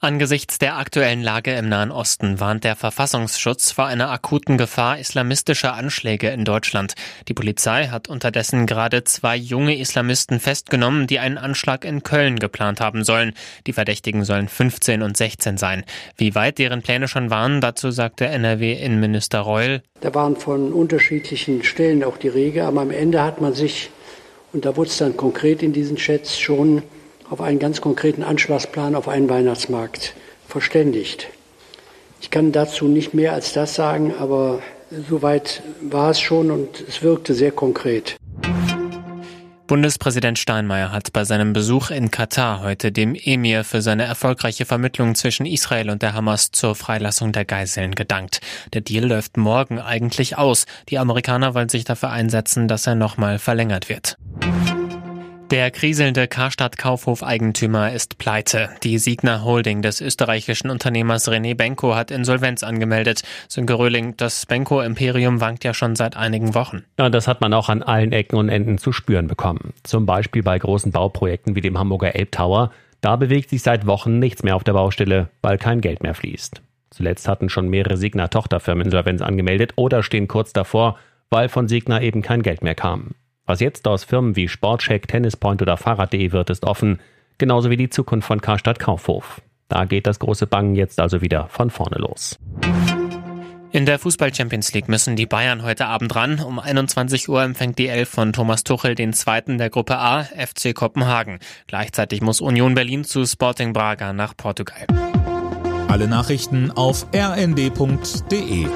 Angesichts der aktuellen Lage im Nahen Osten warnt der Verfassungsschutz vor einer akuten Gefahr islamistischer Anschläge in Deutschland. Die Polizei hat unterdessen gerade zwei junge Islamisten festgenommen, die einen Anschlag in Köln geplant haben sollen. Die Verdächtigen sollen 15 und 16 sein. Wie weit deren Pläne schon waren, dazu sagte NRW-Innenminister Reul. Da waren von unterschiedlichen Stellen auch die Rege, aber am Ende hat man sich, und da wurde es dann konkret in diesen Chats schon auf einen ganz konkreten Anschlagsplan auf einen Weihnachtsmarkt verständigt. Ich kann dazu nicht mehr als das sagen, aber soweit war es schon und es wirkte sehr konkret. Bundespräsident Steinmeier hat bei seinem Besuch in Katar heute dem Emir für seine erfolgreiche Vermittlung zwischen Israel und der Hamas zur Freilassung der Geiseln gedankt. Der Deal läuft morgen eigentlich aus. Die Amerikaner wollen sich dafür einsetzen, dass er nochmal verlängert wird. Der kriselnde Karstadt-Kaufhof-Eigentümer ist pleite. Die Signa Holding des österreichischen Unternehmers René Benko hat Insolvenz angemeldet. Sönke Röhling, das Benko-Imperium wankt ja schon seit einigen Wochen. Ja, das hat man auch an allen Ecken und Enden zu spüren bekommen. Zum Beispiel bei großen Bauprojekten wie dem Hamburger Elbtower. Da bewegt sich seit Wochen nichts mehr auf der Baustelle, weil kein Geld mehr fließt. Zuletzt hatten schon mehrere Signa-Tochterfirmen Insolvenz angemeldet oder stehen kurz davor, weil von Signa eben kein Geld mehr kam. Was jetzt aus Firmen wie Sportcheck, Tennispoint oder Fahrrad.de wird, ist offen, genauso wie die Zukunft von Karstadt Kaufhof. Da geht das große Bangen jetzt also wieder von vorne los. In der Fußball Champions League müssen die Bayern heute Abend ran. Um 21 Uhr empfängt die Elf von Thomas Tuchel den zweiten der Gruppe A, FC Kopenhagen. Gleichzeitig muss Union Berlin zu Sporting Braga nach Portugal. Alle Nachrichten auf rnd.de